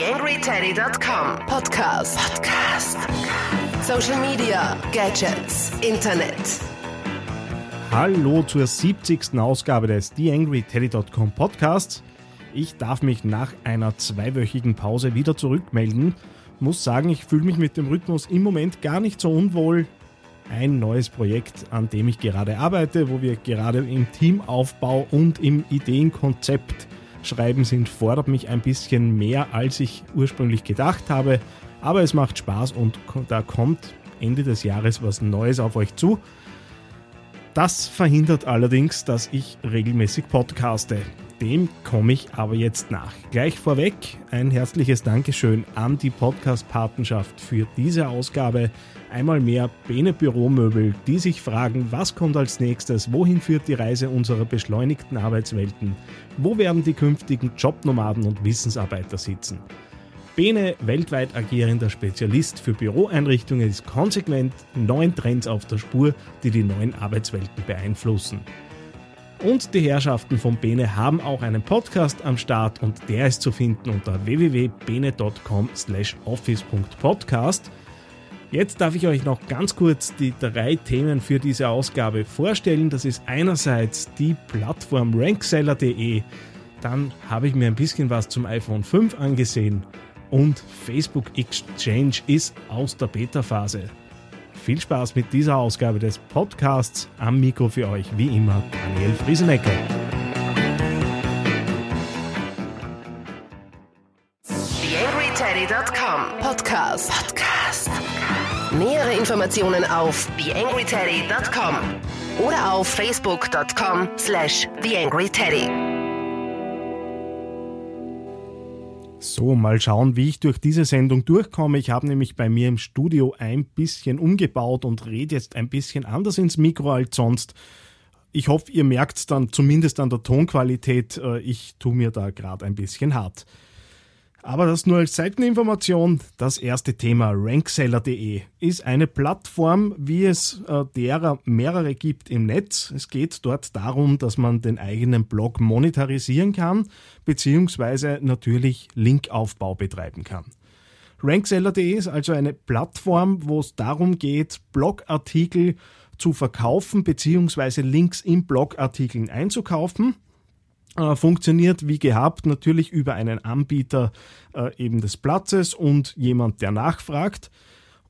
TheAngryTeddy.com Podcast. Podcast. Social Media, Gadgets, Internet. Hallo zur 70. Ausgabe des TheAngryTeddy.com Podcasts. Ich darf mich nach einer zweiwöchigen Pause wieder zurückmelden. Muss sagen, ich fühle mich mit dem Rhythmus im Moment gar nicht so unwohl. Ein neues Projekt, an dem ich gerade arbeite, wo wir gerade im Teamaufbau und im Ideenkonzept schreiben sind, fordert mich ein bisschen mehr, als ich ursprünglich gedacht habe. Aber es macht Spaß und da kommt Ende des Jahres was Neues auf euch zu. Das verhindert allerdings, dass ich regelmäßig podcaste. Dem komme ich aber jetzt nach. Gleich vorweg ein herzliches Dankeschön an die Podcast-Patenschaft für diese Ausgabe. Einmal mehr Bene Büromöbel, die sich fragen, was kommt als nächstes, wohin führt die Reise unserer beschleunigten Arbeitswelten, wo werden die künftigen Jobnomaden und Wissensarbeiter sitzen. Bene, weltweit agierender Spezialist für Büroeinrichtungen, ist konsequent neuen Trends auf der Spur, die die neuen Arbeitswelten beeinflussen. Und die Herrschaften von Bene haben auch einen Podcast am Start und der ist zu finden unter www.bene.com/office.podcast. Jetzt darf ich euch noch ganz kurz die drei Themen für diese Ausgabe vorstellen. Das ist einerseits die Plattform rankseller.de, dann habe ich mir ein bisschen was zum iPhone 5 angesehen und Facebook Exchange ist aus der Beta-Phase. Viel Spaß mit dieser Ausgabe des Podcasts. Am Mikro für euch wie immer Daniel Friesenecker. TheAngryTeddy.com Podcast. Podcast. Nähere Informationen auf TheAngryTeddy.com oder auf Facebook.com slash TheAngryTeddy. So, mal schauen, wie ich durch diese Sendung durchkomme. Ich habe nämlich bei mir im Studio ein bisschen umgebaut und rede jetzt ein bisschen anders ins Mikro als sonst. Ich hoffe, ihr merkt es dann zumindest an der Tonqualität. Äh, ich tue mir da gerade ein bisschen hart. Aber das nur als Seiteninformation. Das erste Thema rankseller.de ist eine Plattform, wie es äh, derer mehrere gibt im Netz. Es geht dort darum, dass man den eigenen Blog monetarisieren kann, beziehungsweise natürlich Linkaufbau betreiben kann. Rankseller.de ist also eine Plattform, wo es darum geht, Blogartikel zu verkaufen, beziehungsweise Links in Blogartikeln einzukaufen äh, funktioniert wie gehabt natürlich über einen Anbieter äh, eben des Platzes und jemand, der nachfragt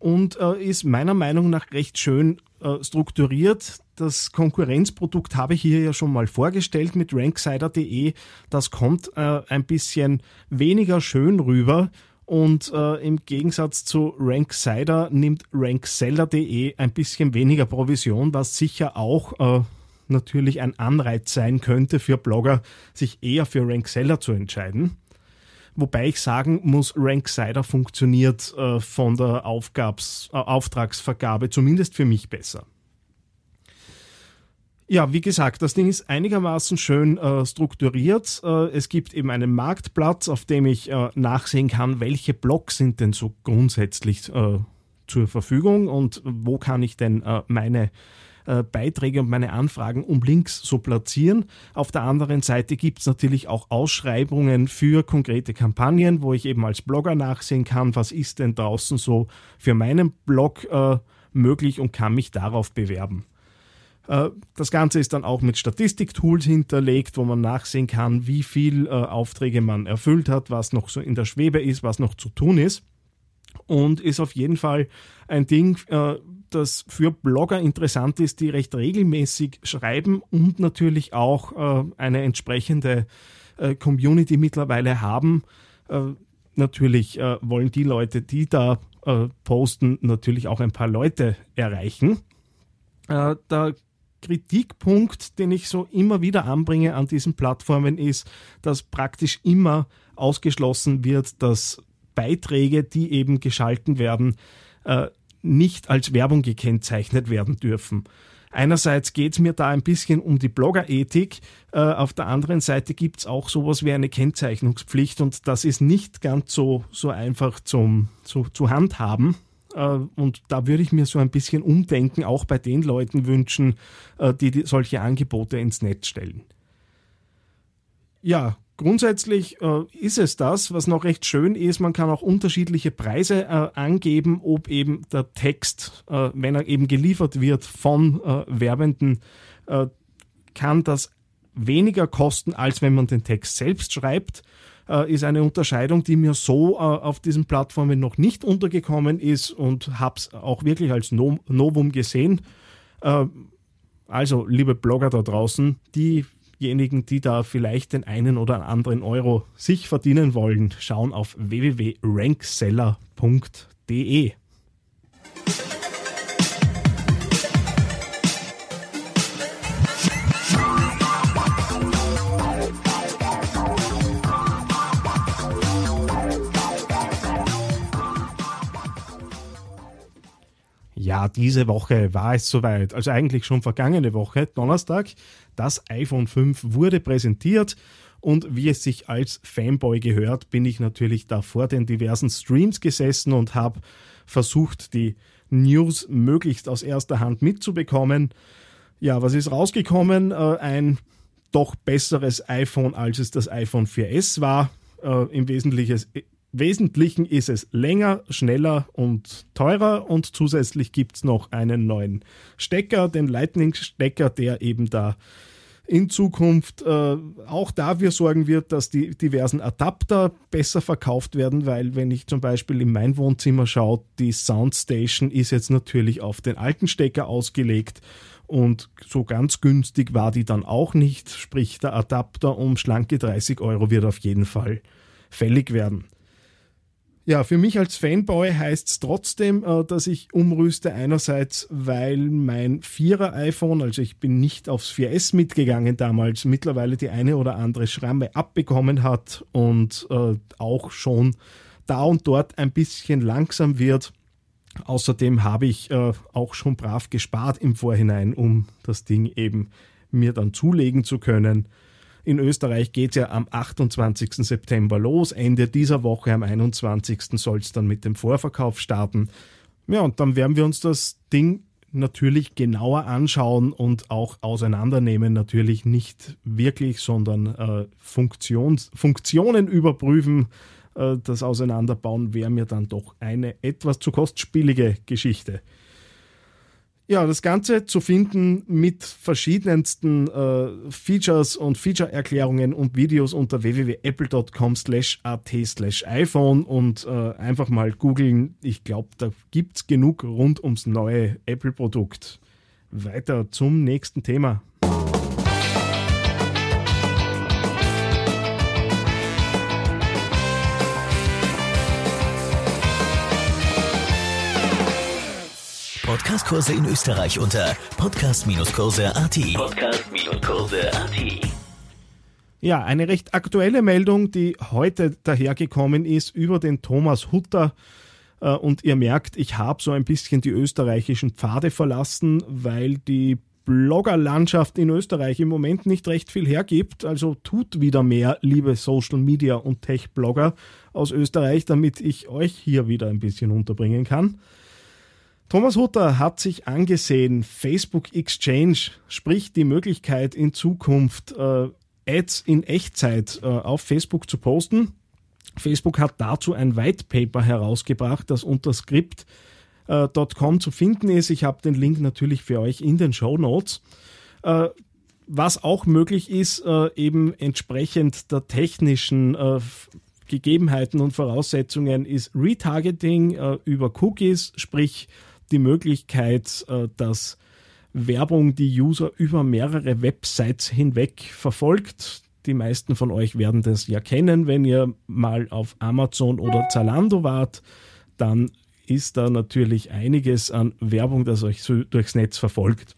und äh, ist meiner Meinung nach recht schön äh, strukturiert. Das Konkurrenzprodukt habe ich hier ja schon mal vorgestellt mit ranksider.de. Das kommt äh, ein bisschen weniger schön rüber. Und äh, im Gegensatz zu Ranksider nimmt rankseller.de ein bisschen weniger Provision, was sicher auch natürlich ein Anreiz sein könnte für Blogger, sich eher für Rankseller zu entscheiden. Wobei ich sagen muss, Ranksider funktioniert äh, von der Aufgabs, äh, Auftragsvergabe zumindest für mich besser. Ja, wie gesagt, das Ding ist einigermaßen schön äh, strukturiert. Äh, es gibt eben einen Marktplatz, auf dem ich äh, nachsehen kann, welche Blogs sind denn so grundsätzlich äh, zur Verfügung und wo kann ich denn meine äh, Beiträge und meine Anfragen um Links so platzieren. Auf der anderen Seite gibt es natürlich auch Ausschreibungen für konkrete Kampagnen, wo ich eben als Blogger nachsehen kann, was ist denn draußen so für meinen Blog äh, möglich und kann mich darauf bewerben. Äh, das Ganze ist dann auch mit Statistiktools hinterlegt, wo man nachsehen kann, wie viel äh, Aufträge man erfüllt hat, was noch so in der Schwebe ist, was noch zu tun ist. Und ist auf jeden Fall ein Ding, äh, das für Blogger interessant ist, die recht regelmäßig schreiben und natürlich auch äh, eine entsprechende äh, Community mittlerweile haben. Natürlich wollen die Leute, die da posten, natürlich auch ein paar Leute erreichen. Der Kritikpunkt, den ich so immer wieder anbringe an diesen Plattformen, ist, dass praktisch immer ausgeschlossen wird, dass Beiträge, die eben geschalten werden, nicht als Werbung gekennzeichnet werden dürfen. Einerseits geht es mir da ein bisschen um die Bloggerethik, äh, auf der anderen Seite gibt es auch sowas wie eine Kennzeichnungspflicht und das ist nicht ganz so, so einfach zum, zu, zu handhaben. Äh, und da würde ich mir so ein bisschen umdenken, auch bei den Leuten wünschen, äh, die solche Angebote ins Netz stellen. Ja, grundsätzlich äh, ist es das, was noch recht schön ist. Man kann auch unterschiedliche Preise äh, angeben, ob eben der Text, äh, wenn er eben geliefert wird von äh, Werbenden, äh, kann das weniger kosten, als wenn man den Text selbst schreibt. Äh, ist eine Unterscheidung, die mir so auf diesen Plattformen noch nicht untergekommen ist und habe es auch wirklich als no Novum gesehen. also, liebe Blogger da draußen, die diejenigen, die da vielleicht den einen oder anderen Euro sich verdienen wollen, schauen auf www.rankseller.de. Ja, diese Woche war es soweit, also eigentlich schon vergangene Woche, Donnerstag. Das iPhone 5 wurde präsentiert und wie es sich als Fanboy gehört, bin ich natürlich da vor den diversen Streams gesessen und habe versucht, die News möglichst aus erster Hand mitzubekommen. Ja, was ist rausgekommen? Äh, ein doch besseres iPhone, als es das iPhone 4S war. Äh, Im Wesentlichen Wesentlichen ist es länger, schneller und teurer und zusätzlich gibt es noch einen neuen Stecker, den Lightning-Stecker, der eben da in Zukunft äh, auch dafür sorgen wird, dass die diversen Adapter besser verkauft werden, weil wenn ich zum Beispiel in mein Wohnzimmer schaue, die Soundstation ist jetzt natürlich auf den alten Stecker ausgelegt und so ganz günstig war die dann auch nicht, sprich der Adapter um schlanke 30 Euro wird auf jeden Fall fällig werden. Ja, für mich als Fanboy heißt es trotzdem, äh, dass ich umrüste. Einerseits, weil mein Vierer iPhone, also ich bin nicht aufs 4S mitgegangen damals, mittlerweile die eine oder andere Schramme abbekommen hat und äh, auch schon da und dort ein bisschen langsam wird. Außerdem habe ich äh, auch schon brav gespart im Vorhinein, um das Ding eben mir dann zulegen zu können. In Österreich geht es ja am 28. September los. Ende dieser Woche, am 21. soll es dann mit dem Vorverkauf starten. Ja, und dann werden wir uns das Ding natürlich genauer anschauen und auch auseinandernehmen. Natürlich nicht wirklich, sondern äh, Funktions Funktionen überprüfen. Äh, das Auseinanderbauen wäre mir dann doch eine etwas zu kostspielige Geschichte. Ja, das Ganze zu finden mit verschiedensten äh, Features und Feature-Erklärungen und Videos unter www.apple.com slash at slash iPhone und äh, einfach mal googeln. Ich glaube, da gibt es genug rund ums neue Apple-Produkt. Weiter zum nächsten Thema. Podcastkurse in Österreich unter podcast-kurse.at. Podcast-kurse.at. Ja, eine recht aktuelle Meldung, die heute dahergekommen ist über den Thomas Hutter. Äh, und ihr merkt, ich habe so ein bisschen die österreichischen Pfade verlassen, weil die Bloggerlandschaft in Österreich im Moment nicht recht viel hergibt. Also tut wieder mehr, liebe Social Media und Tech-Blogger aus Österreich, damit ich euch hier wieder ein bisschen unterbringen kann. Thomas Hutter hat sich angesehen, Facebook Exchange, sprich die Möglichkeit in Zukunft äh, Ads in Echtzeit äh, auf Facebook zu posten. Facebook hat dazu ein White Paper herausgebracht, das unter script.com äh, zu finden ist. Ich habe den Link natürlich für euch in den Show Notes. Äh, was auch möglich ist, äh, eben entsprechend der technischen äh, Gegebenheiten und Voraussetzungen, ist Retargeting über Cookies, sprich die Möglichkeit, äh, dass Werbung die User über mehrere Websites hinweg verfolgt. Die meisten von euch werden das ja kennen, wenn ihr mal auf Amazon oder Zalando wart, dann ist da natürlich einiges an Werbung, das euch so durchs Netz verfolgt.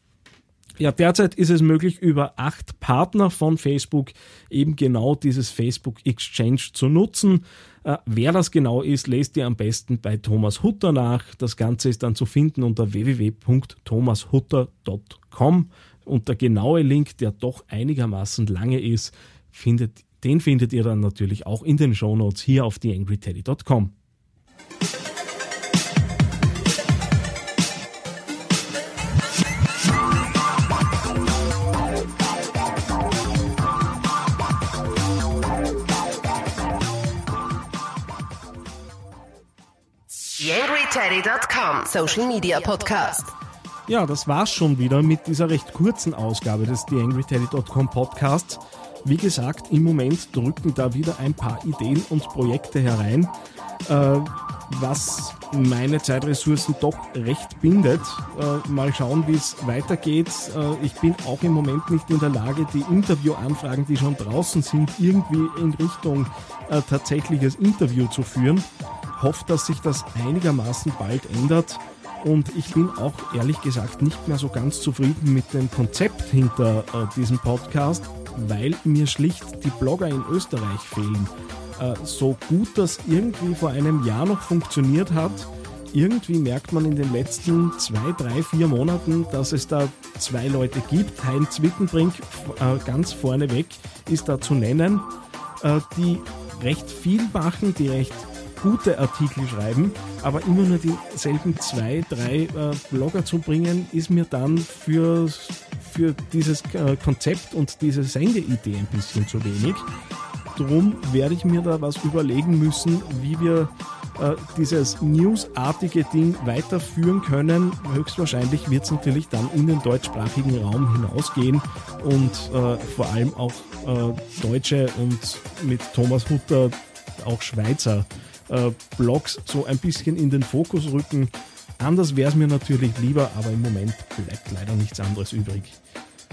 Ja, derzeit ist es möglich, über acht Partner von Facebook eben genau dieses Facebook Exchange zu nutzen. Äh, wer das genau ist, lest ihr am besten bei Thomas Hutter nach. Das Ganze ist dann zu finden unter www.thomashutter.com. Und der genaue Link, der doch einigermaßen lange ist, findet, den findet ihr dann natürlich auch in den Shownotes hier auf theangryteddy.com. TheAngryTeddy.com Social Media Podcast. Ja, das war's schon wieder mit dieser recht kurzen Ausgabe des TheAngryTeddy.com Podcasts. Wie gesagt, im Moment drücken da wieder ein paar Ideen und Projekte herein, äh, was meine Zeitressourcen doch recht bindet. Äh, mal schauen, wie es weitergeht. Äh, ich bin auch im Moment nicht in der Lage, die Interviewanfragen, die schon draußen sind, irgendwie in Richtung äh, tatsächliches Interview zu führen. Hoffe, dass sich das einigermaßen bald ändert. Und ich bin auch ehrlich gesagt nicht mehr so ganz zufrieden mit dem Konzept hinter äh, diesem Podcast, weil mir schlicht die Blogger in Österreich fehlen. Äh, so gut das irgendwie vor einem Jahr noch funktioniert hat, irgendwie merkt man in den letzten zwei, drei, vier Monaten, dass es da zwei Leute gibt. Heinz Wittenbrink äh, ganz vorneweg ist da zu nennen, äh, die recht viel machen, die recht gute Artikel schreiben, aber immer nur dieselben zwei, drei äh, Blogger zu bringen, ist mir dann für, für dieses äh, Konzept und diese Sendeidee ein bisschen zu wenig. Drum werde ich mir da was überlegen müssen, wie wir äh, dieses newsartige Ding weiterführen können. Höchstwahrscheinlich wird es natürlich dann in den deutschsprachigen Raum hinausgehen und äh, vor allem auch äh, Deutsche und mit Thomas Hutter auch Schweizer äh, Blogs so ein bisschen in den Fokus rücken. Anders wäre es mir natürlich lieber, aber im Moment bleibt leider nichts anderes übrig.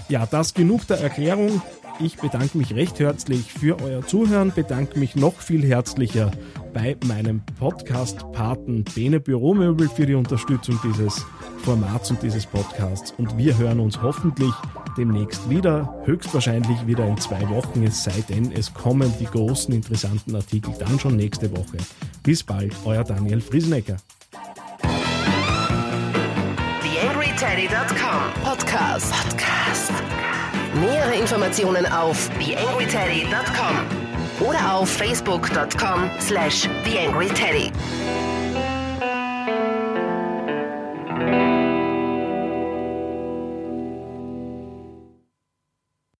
Ja, das genug der Erklärung. Ich bedanke mich recht herzlich für euer Zuhören, bedanke mich noch viel herzlicher bei meinem Podcast-Paten Bene Büromöbel für die Unterstützung dieses Formats und dieses Podcasts. Und wir hören uns hoffentlich demnächst wieder, höchstwahrscheinlich wieder in zwei Wochen, es sei denn, es kommen die großen interessanten Artikel dann schon nächste Woche. Bis bald, euer Daniel Friesenecker. TheAngryTeddy.com Podcast. Podcast. Nähere Informationen auf TheAngryTeddy.com oder auf Facebook.com slash TheAngryTeddy.